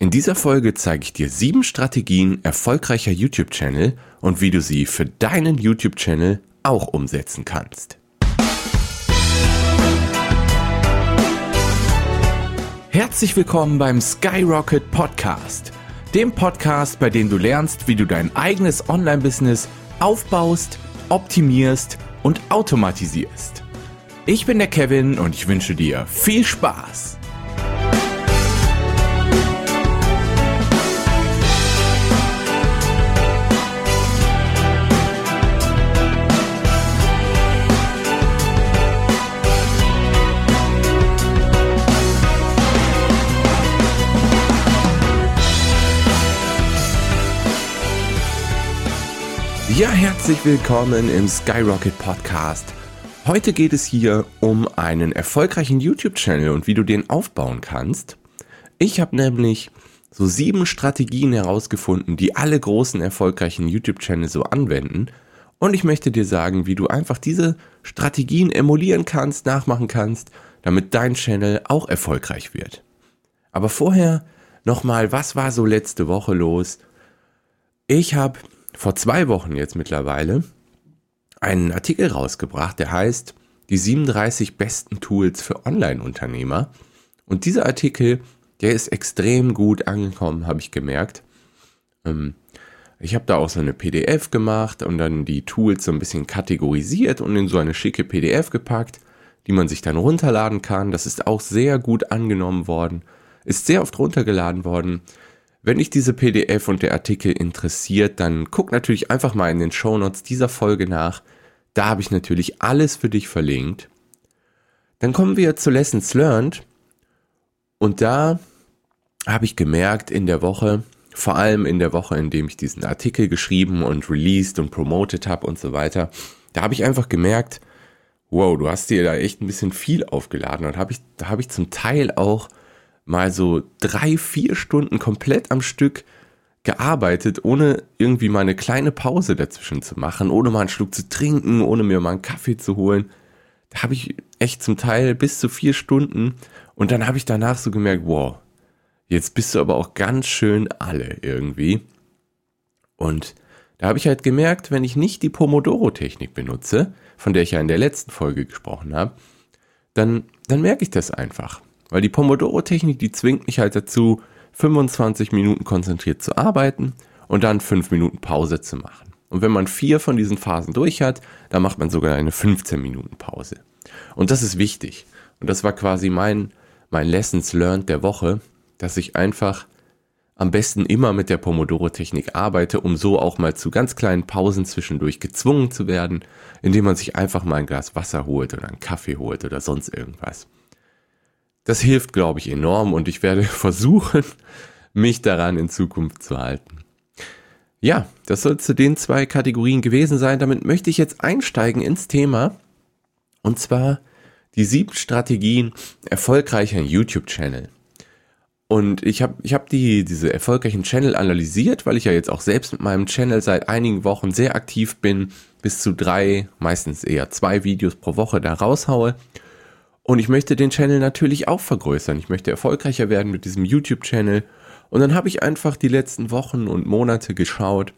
In dieser Folge zeige ich dir sieben Strategien erfolgreicher YouTube-Channel und wie du sie für deinen YouTube-Channel auch umsetzen kannst. Herzlich willkommen beim Skyrocket Podcast, dem Podcast, bei dem du lernst, wie du dein eigenes Online-Business aufbaust, optimierst und automatisierst. Ich bin der Kevin und ich wünsche dir viel Spaß. Ja, herzlich willkommen im Skyrocket Podcast. Heute geht es hier um einen erfolgreichen YouTube-Channel und wie du den aufbauen kannst. Ich habe nämlich so sieben Strategien herausgefunden, die alle großen erfolgreichen YouTube-Channel so anwenden. Und ich möchte dir sagen, wie du einfach diese Strategien emulieren kannst, nachmachen kannst, damit dein Channel auch erfolgreich wird. Aber vorher nochmal, was war so letzte Woche los? Ich habe vor zwei Wochen jetzt mittlerweile einen Artikel rausgebracht, der heißt die 37 besten Tools für Online-Unternehmer. Und dieser Artikel, der ist extrem gut angekommen, habe ich gemerkt. Ähm, ich habe da auch so eine PDF gemacht und dann die Tools so ein bisschen kategorisiert und in so eine schicke PDF gepackt, die man sich dann runterladen kann. Das ist auch sehr gut angenommen worden, ist sehr oft runtergeladen worden. Wenn dich diese PDF und der Artikel interessiert, dann guck natürlich einfach mal in den Shownotes dieser Folge nach. Da habe ich natürlich alles für dich verlinkt. Dann kommen wir zu Lessons Learned. Und da habe ich gemerkt in der Woche, vor allem in der Woche, in dem ich diesen Artikel geschrieben und released und promoted habe und so weiter, da habe ich einfach gemerkt, wow, du hast dir da echt ein bisschen viel aufgeladen und habe ich, da habe ich zum Teil auch mal so drei, vier Stunden komplett am Stück gearbeitet, ohne irgendwie mal eine kleine Pause dazwischen zu machen, ohne mal einen Schluck zu trinken, ohne mir mal einen Kaffee zu holen. Da habe ich echt zum Teil bis zu vier Stunden und dann habe ich danach so gemerkt, wow, jetzt bist du aber auch ganz schön alle irgendwie. Und da habe ich halt gemerkt, wenn ich nicht die Pomodoro-Technik benutze, von der ich ja in der letzten Folge gesprochen habe, dann, dann merke ich das einfach. Weil die Pomodoro-Technik, die zwingt mich halt dazu, 25 Minuten konzentriert zu arbeiten und dann 5 Minuten Pause zu machen. Und wenn man vier von diesen Phasen durch hat, dann macht man sogar eine 15 Minuten Pause. Und das ist wichtig. Und das war quasi mein, mein Lessons learned der Woche, dass ich einfach am besten immer mit der Pomodoro-Technik arbeite, um so auch mal zu ganz kleinen Pausen zwischendurch gezwungen zu werden, indem man sich einfach mal ein Glas Wasser holt oder einen Kaffee holt oder sonst irgendwas. Das hilft, glaube ich, enorm und ich werde versuchen, mich daran in Zukunft zu halten. Ja, das soll zu den zwei Kategorien gewesen sein. Damit möchte ich jetzt einsteigen ins Thema. Und zwar die sieben Strategien erfolgreicher YouTube-Channel. Und ich habe ich hab die, diese erfolgreichen Channel analysiert, weil ich ja jetzt auch selbst mit meinem Channel seit einigen Wochen sehr aktiv bin, bis zu drei, meistens eher zwei Videos pro Woche da raushaue. Und ich möchte den Channel natürlich auch vergrößern. Ich möchte erfolgreicher werden mit diesem YouTube-Channel. Und dann habe ich einfach die letzten Wochen und Monate geschaut,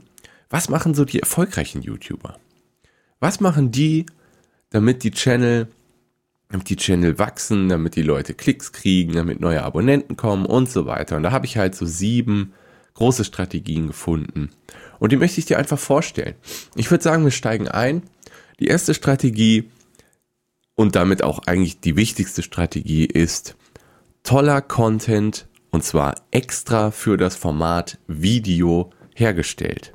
was machen so die erfolgreichen YouTuber? Was machen die, damit die Channel, damit die Channel wachsen, damit die Leute Klicks kriegen, damit neue Abonnenten kommen und so weiter. Und da habe ich halt so sieben große Strategien gefunden. Und die möchte ich dir einfach vorstellen. Ich würde sagen, wir steigen ein. Die erste Strategie und damit auch eigentlich die wichtigste Strategie ist toller Content und zwar extra für das Format Video hergestellt.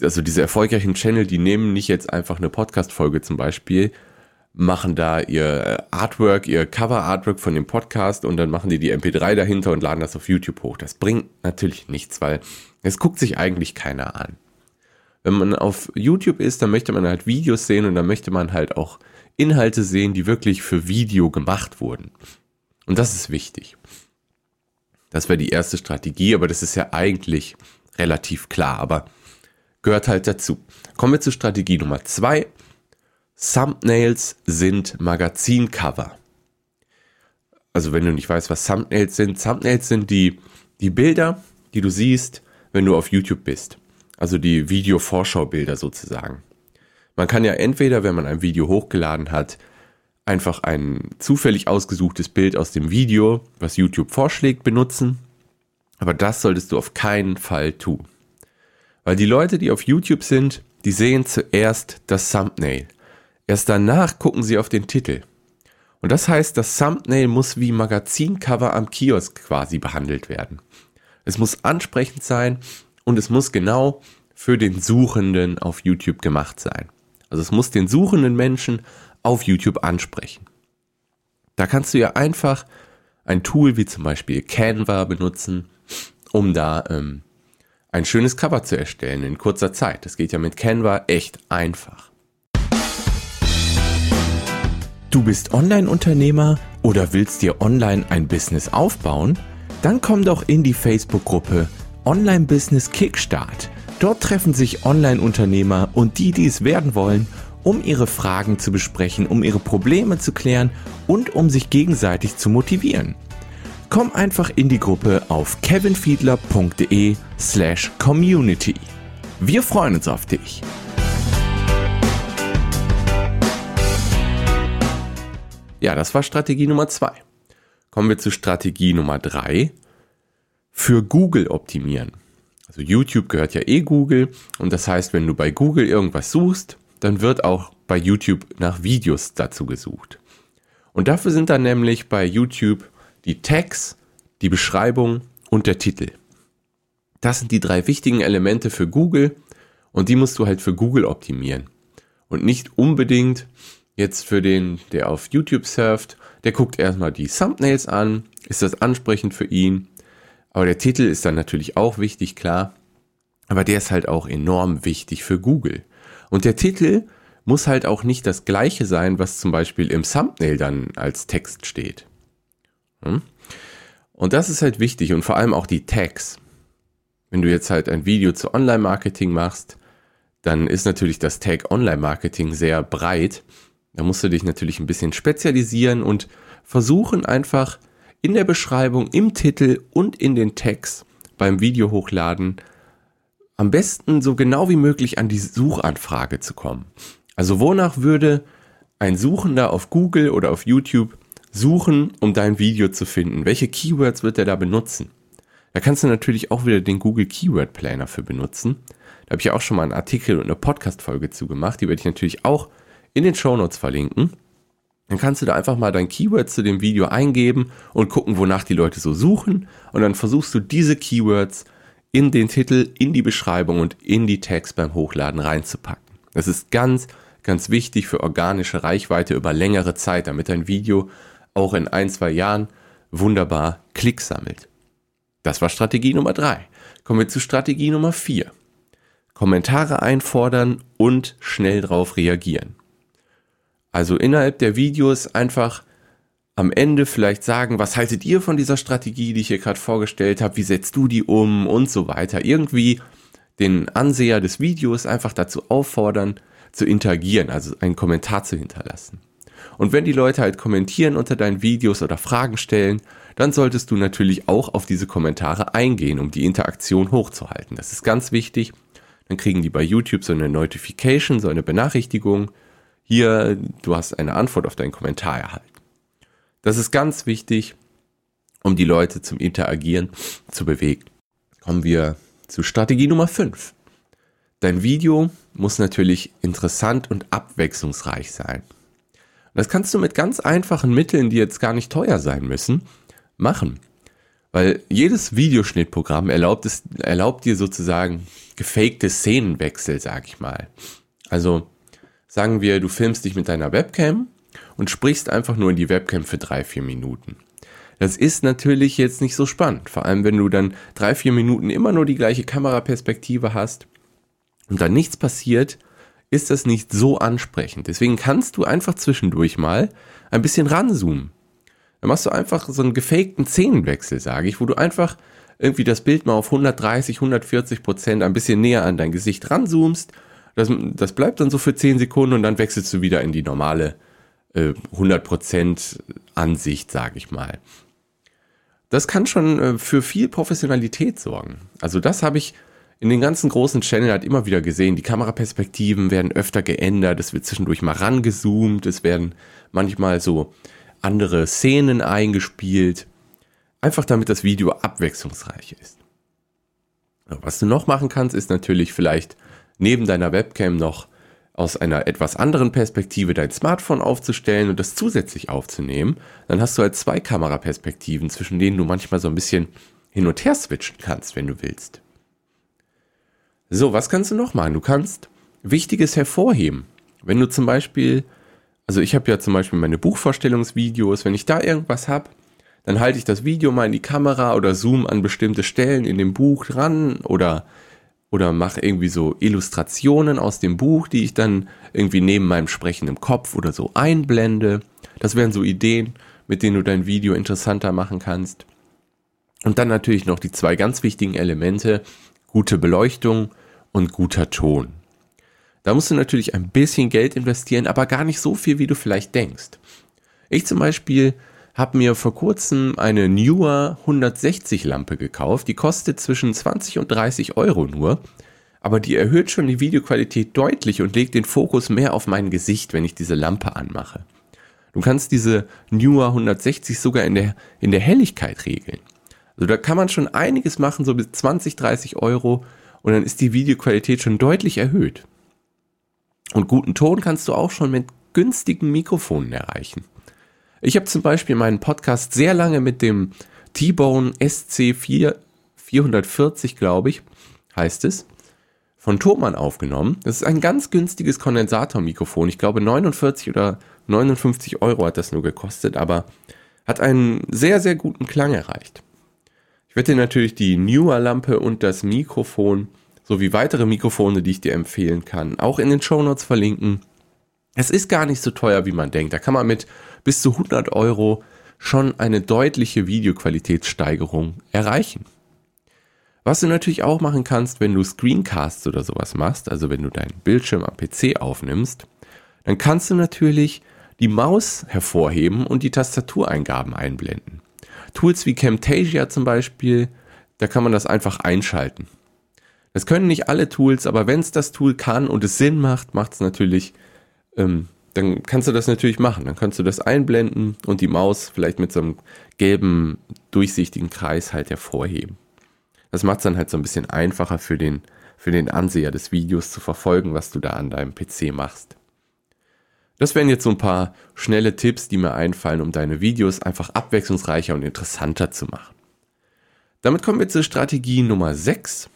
Also diese erfolgreichen Channel, die nehmen nicht jetzt einfach eine Podcast-Folge zum Beispiel, machen da ihr Artwork, ihr Cover-Artwork von dem Podcast und dann machen die die MP3 dahinter und laden das auf YouTube hoch. Das bringt natürlich nichts, weil es guckt sich eigentlich keiner an. Wenn man auf YouTube ist, dann möchte man halt Videos sehen und dann möchte man halt auch Inhalte sehen, die wirklich für Video gemacht wurden. Und das ist wichtig. Das wäre die erste Strategie, aber das ist ja eigentlich relativ klar, aber gehört halt dazu. Kommen wir zu Strategie Nummer zwei. Thumbnails sind Magazincover. Also wenn du nicht weißt, was Thumbnails sind, Thumbnails sind die die Bilder, die du siehst, wenn du auf YouTube bist. Also die Video-Vorschaubilder sozusagen. Man kann ja entweder, wenn man ein Video hochgeladen hat, einfach ein zufällig ausgesuchtes Bild aus dem Video, was YouTube vorschlägt, benutzen. Aber das solltest du auf keinen Fall tun. Weil die Leute, die auf YouTube sind, die sehen zuerst das Thumbnail. Erst danach gucken sie auf den Titel. Und das heißt, das Thumbnail muss wie Magazincover am Kiosk quasi behandelt werden. Es muss ansprechend sein und es muss genau für den Suchenden auf YouTube gemacht sein. Also es muss den suchenden Menschen auf YouTube ansprechen. Da kannst du ja einfach ein Tool wie zum Beispiel Canva benutzen, um da ähm, ein schönes Cover zu erstellen in kurzer Zeit. Das geht ja mit Canva echt einfach. Du bist Online-Unternehmer oder willst dir online ein Business aufbauen? Dann komm doch in die Facebook-Gruppe Online Business Kickstart. Dort treffen sich Online-Unternehmer und die, die es werden wollen, um ihre Fragen zu besprechen, um ihre Probleme zu klären und um sich gegenseitig zu motivieren. Komm einfach in die Gruppe auf kevinfiedler.de slash community. Wir freuen uns auf dich. Ja, das war Strategie Nummer zwei. Kommen wir zu Strategie Nummer drei. Für Google optimieren. Also YouTube gehört ja eh Google und das heißt, wenn du bei Google irgendwas suchst, dann wird auch bei YouTube nach Videos dazu gesucht. Und dafür sind dann nämlich bei YouTube die Tags, die Beschreibung und der Titel. Das sind die drei wichtigen Elemente für Google und die musst du halt für Google optimieren. Und nicht unbedingt jetzt für den, der auf YouTube surft, der guckt erstmal die Thumbnails an, ist das ansprechend für ihn. Aber der Titel ist dann natürlich auch wichtig, klar. Aber der ist halt auch enorm wichtig für Google. Und der Titel muss halt auch nicht das gleiche sein, was zum Beispiel im Thumbnail dann als Text steht. Hm? Und das ist halt wichtig und vor allem auch die Tags. Wenn du jetzt halt ein Video zu Online-Marketing machst, dann ist natürlich das Tag Online-Marketing sehr breit. Da musst du dich natürlich ein bisschen spezialisieren und versuchen einfach in der Beschreibung, im Titel und in den Tags beim Video hochladen am besten so genau wie möglich an die Suchanfrage zu kommen. Also wonach würde ein Suchender auf Google oder auf YouTube suchen, um dein Video zu finden? Welche Keywords wird er da benutzen? Da kannst du natürlich auch wieder den Google Keyword Planner für benutzen. Da habe ich auch schon mal einen Artikel und eine Podcast-Folge zu gemacht. Die werde ich natürlich auch in den Show Notes verlinken. Dann kannst du da einfach mal dein Keyword zu dem Video eingeben und gucken, wonach die Leute so suchen. Und dann versuchst du diese Keywords in den Titel, in die Beschreibung und in die Tags beim Hochladen reinzupacken. Das ist ganz, ganz wichtig für organische Reichweite über längere Zeit, damit dein Video auch in ein, zwei Jahren wunderbar Klicks sammelt. Das war Strategie Nummer drei. Kommen wir zu Strategie Nummer vier. Kommentare einfordern und schnell darauf reagieren. Also innerhalb der Videos einfach am Ende vielleicht sagen, was haltet ihr von dieser Strategie, die ich hier gerade vorgestellt habe, wie setzt du die um und so weiter. Irgendwie den Anseher des Videos einfach dazu auffordern, zu interagieren, also einen Kommentar zu hinterlassen. Und wenn die Leute halt kommentieren unter deinen Videos oder Fragen stellen, dann solltest du natürlich auch auf diese Kommentare eingehen, um die Interaktion hochzuhalten. Das ist ganz wichtig. Dann kriegen die bei YouTube so eine Notification, so eine Benachrichtigung. Hier, du hast eine Antwort auf deinen Kommentar erhalten. Das ist ganz wichtig, um die Leute zum Interagieren zu bewegen. Kommen wir zu Strategie Nummer 5. Dein Video muss natürlich interessant und abwechslungsreich sein. Das kannst du mit ganz einfachen Mitteln, die jetzt gar nicht teuer sein müssen, machen. Weil jedes Videoschnittprogramm erlaubt, es, erlaubt dir sozusagen gefakte Szenenwechsel, sag ich mal. Also sagen wir, du filmst dich mit deiner Webcam und sprichst einfach nur in die Webcam für drei, vier Minuten. Das ist natürlich jetzt nicht so spannend, vor allem wenn du dann drei, vier Minuten immer nur die gleiche Kameraperspektive hast und dann nichts passiert, ist das nicht so ansprechend. Deswegen kannst du einfach zwischendurch mal ein bisschen ranzoomen. Dann machst du einfach so einen gefakten Szenenwechsel, sage ich, wo du einfach irgendwie das Bild mal auf 130, 140 Prozent ein bisschen näher an dein Gesicht ranzoomst. Das, das bleibt dann so für 10 Sekunden und dann wechselst du wieder in die normale 100% äh, Ansicht, sage ich mal. das kann schon äh, für viel Professionalität sorgen. Also das habe ich in den ganzen großen Channel halt immer wieder gesehen. Die Kameraperspektiven werden öfter geändert, es wird zwischendurch mal rangezoomt, es werden manchmal so andere Szenen eingespielt. Einfach damit das Video abwechslungsreich ist. Was du noch machen kannst, ist natürlich vielleicht neben deiner Webcam noch aus einer etwas anderen Perspektive dein Smartphone aufzustellen und das zusätzlich aufzunehmen. Dann hast du halt zwei Kameraperspektiven, zwischen denen du manchmal so ein bisschen hin und her switchen kannst, wenn du willst. So, was kannst du noch machen? Du kannst Wichtiges hervorheben. Wenn du zum Beispiel, also ich habe ja zum Beispiel meine Buchvorstellungsvideos, wenn ich da irgendwas habe, dann halte ich das Video mal in die Kamera oder zoom an bestimmte Stellen in dem Buch dran oder, oder mache irgendwie so Illustrationen aus dem Buch, die ich dann irgendwie neben meinem sprechenden Kopf oder so einblende. Das wären so Ideen, mit denen du dein Video interessanter machen kannst. Und dann natürlich noch die zwei ganz wichtigen Elemente, gute Beleuchtung und guter Ton. Da musst du natürlich ein bisschen Geld investieren, aber gar nicht so viel, wie du vielleicht denkst. Ich zum Beispiel habe mir vor kurzem eine Newer 160 Lampe gekauft. Die kostet zwischen 20 und 30 Euro nur. Aber die erhöht schon die Videoqualität deutlich und legt den Fokus mehr auf mein Gesicht, wenn ich diese Lampe anmache. Du kannst diese Newer 160 sogar in der, in der Helligkeit regeln. Also da kann man schon einiges machen, so bis 20, 30 Euro und dann ist die Videoqualität schon deutlich erhöht. Und guten Ton kannst du auch schon mit günstigen Mikrofonen erreichen. Ich habe zum Beispiel meinen Podcast sehr lange mit dem T-Bone SC4 440, glaube ich, heißt es, von Thomann aufgenommen. Das ist ein ganz günstiges Kondensatormikrofon. Ich glaube 49 oder 59 Euro hat das nur gekostet, aber hat einen sehr, sehr guten Klang erreicht. Ich werde dir natürlich die Newer Lampe und das Mikrofon sowie weitere Mikrofone, die ich dir empfehlen kann, auch in den Show Notes verlinken. Es ist gar nicht so teuer, wie man denkt. Da kann man mit bis zu 100 Euro schon eine deutliche Videoqualitätssteigerung erreichen. Was du natürlich auch machen kannst, wenn du Screencasts oder sowas machst, also wenn du deinen Bildschirm am PC aufnimmst, dann kannst du natürlich die Maus hervorheben und die Tastatureingaben einblenden. Tools wie Camtasia zum Beispiel, da kann man das einfach einschalten. Das können nicht alle Tools, aber wenn es das Tool kann und es Sinn macht, macht es natürlich, ähm, dann kannst du das natürlich machen. Dann kannst du das einblenden und die Maus vielleicht mit so einem gelben, durchsichtigen Kreis halt hervorheben. Das macht es dann halt so ein bisschen einfacher für den, für den Anseher des Videos zu verfolgen, was du da an deinem PC machst. Das wären jetzt so ein paar schnelle Tipps, die mir einfallen, um deine Videos einfach abwechslungsreicher und interessanter zu machen. Damit kommen wir zur Strategie Nummer 6.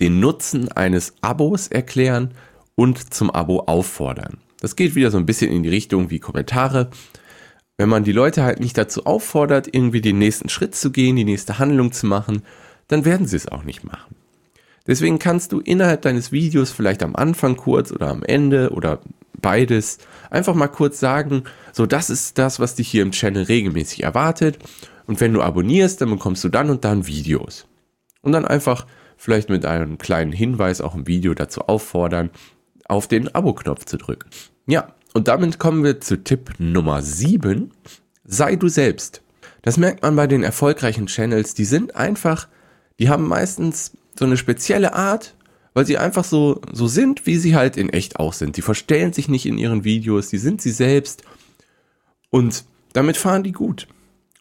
Den Nutzen eines Abos erklären und zum Abo auffordern. Das geht wieder so ein bisschen in die Richtung wie Kommentare. Wenn man die Leute halt nicht dazu auffordert, irgendwie den nächsten Schritt zu gehen, die nächste Handlung zu machen, dann werden sie es auch nicht machen. Deswegen kannst du innerhalb deines Videos vielleicht am Anfang kurz oder am Ende oder beides einfach mal kurz sagen, so das ist das, was dich hier im Channel regelmäßig erwartet und wenn du abonnierst, dann bekommst du dann und dann Videos. Und dann einfach vielleicht mit einem kleinen Hinweis auch im Video dazu auffordern, auf den Abo-Knopf zu drücken. Ja, und damit kommen wir zu Tipp Nummer 7. Sei du selbst. Das merkt man bei den erfolgreichen Channels, die sind einfach, die haben meistens so eine spezielle Art, weil sie einfach so, so sind, wie sie halt in echt auch sind. Die verstellen sich nicht in ihren Videos, die sind sie selbst und damit fahren die gut.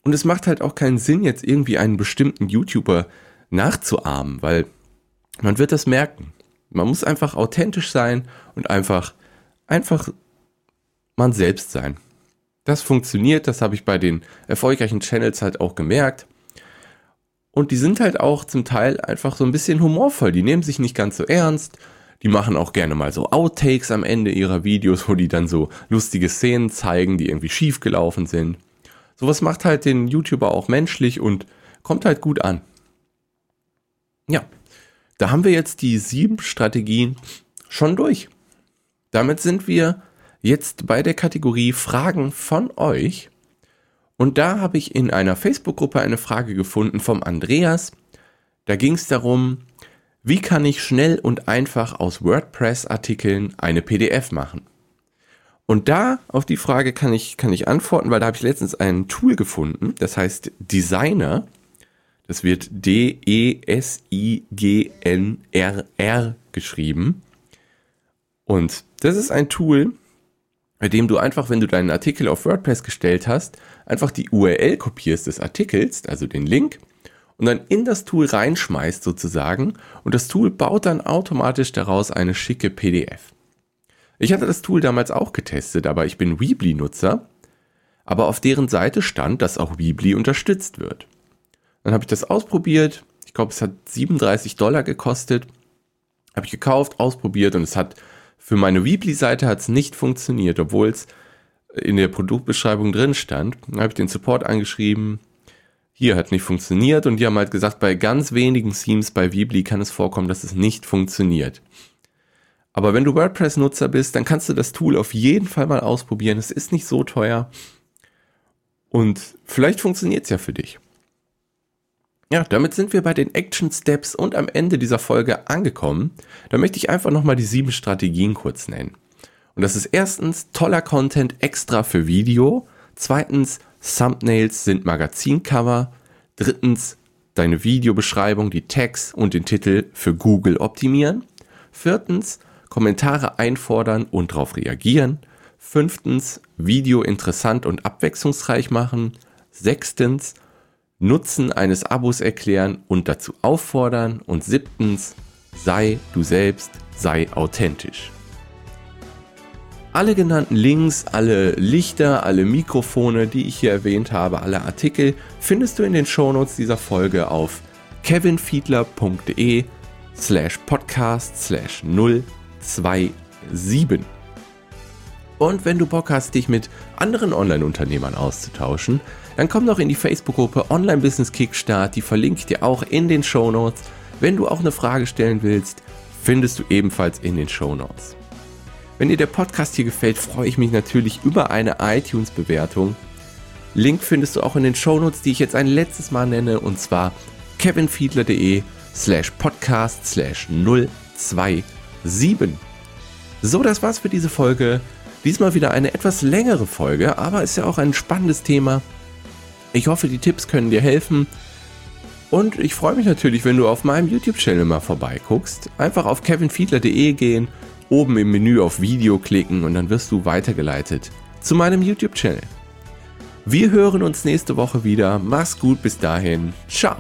Und es macht halt auch keinen Sinn, jetzt irgendwie einen bestimmten YouTuber nachzuahmen, weil man wird das merken. Man muss einfach authentisch sein und einfach, einfach man selbst sein. Das funktioniert, das habe ich bei den erfolgreichen Channels halt auch gemerkt. Und die sind halt auch zum Teil einfach so ein bisschen humorvoll. Die nehmen sich nicht ganz so ernst. Die machen auch gerne mal so Outtakes am Ende ihrer Videos, wo die dann so lustige Szenen zeigen, die irgendwie schief gelaufen sind. Sowas macht halt den YouTuber auch menschlich und kommt halt gut an. Ja, da haben wir jetzt die sieben Strategien schon durch. Damit sind wir jetzt bei der Kategorie Fragen von euch. Und da habe ich in einer Facebook-Gruppe eine Frage gefunden vom Andreas. Da ging es darum, wie kann ich schnell und einfach aus WordPress-Artikeln eine PDF machen? Und da auf die Frage kann ich, kann ich antworten, weil da habe ich letztens ein Tool gefunden, das heißt Designer. Das wird D-E-S-I-G-N-R-R geschrieben. Und das ist ein Tool, bei dem du einfach, wenn du deinen Artikel auf WordPress gestellt hast, einfach die URL kopierst des Artikels, also den Link, und dann in das Tool reinschmeißt sozusagen. Und das Tool baut dann automatisch daraus eine schicke PDF. Ich hatte das Tool damals auch getestet, aber ich bin Weebly-Nutzer. Aber auf deren Seite stand, dass auch Weebly unterstützt wird. Dann habe ich das ausprobiert. Ich glaube, es hat 37 Dollar gekostet. Habe ich gekauft, ausprobiert und es hat für meine Weebly-Seite hat es nicht funktioniert, obwohl es in der Produktbeschreibung drin stand. Dann habe ich den Support angeschrieben. Hier hat nicht funktioniert und die haben halt gesagt, bei ganz wenigen Themes bei Weebly kann es vorkommen, dass es nicht funktioniert. Aber wenn du WordPress-Nutzer bist, dann kannst du das Tool auf jeden Fall mal ausprobieren. Es ist nicht so teuer. Und vielleicht funktioniert es ja für dich. Ja, damit sind wir bei den Action Steps und am Ende dieser Folge angekommen. Da möchte ich einfach nochmal die sieben Strategien kurz nennen. Und das ist erstens toller Content extra für Video. Zweitens, Thumbnails sind Magazincover. Drittens, deine Videobeschreibung, die Tags und den Titel für Google optimieren. Viertens, Kommentare einfordern und darauf reagieren. Fünftens, Video interessant und abwechslungsreich machen. Sechstens, Nutzen eines Abos erklären und dazu auffordern. Und siebtens, sei du selbst, sei authentisch. Alle genannten Links, alle Lichter, alle Mikrofone, die ich hier erwähnt habe, alle Artikel findest du in den Shownotes dieser Folge auf kevinfiedler.de slash podcast slash 027. Und wenn du Bock hast, dich mit anderen Online-Unternehmern auszutauschen, dann komm doch in die Facebook-Gruppe Online Business Kickstart, die verlinke ich dir auch in den Shownotes. Wenn du auch eine Frage stellen willst, findest du ebenfalls in den Shownotes. Wenn dir der Podcast hier gefällt, freue ich mich natürlich über eine iTunes-Bewertung. Link findest du auch in den Shownotes, die ich jetzt ein letztes Mal nenne, und zwar kevinfiedler.de slash podcast slash 027. So, das war's für diese Folge. Diesmal wieder eine etwas längere Folge, aber ist ja auch ein spannendes Thema. Ich hoffe, die Tipps können dir helfen. Und ich freue mich natürlich, wenn du auf meinem YouTube-Channel mal vorbeiguckst. Einfach auf kevinfiedler.de gehen oben im Menü auf Video klicken und dann wirst du weitergeleitet zu meinem YouTube-Channel. Wir hören uns nächste Woche wieder. Mach's gut, bis dahin. Ciao.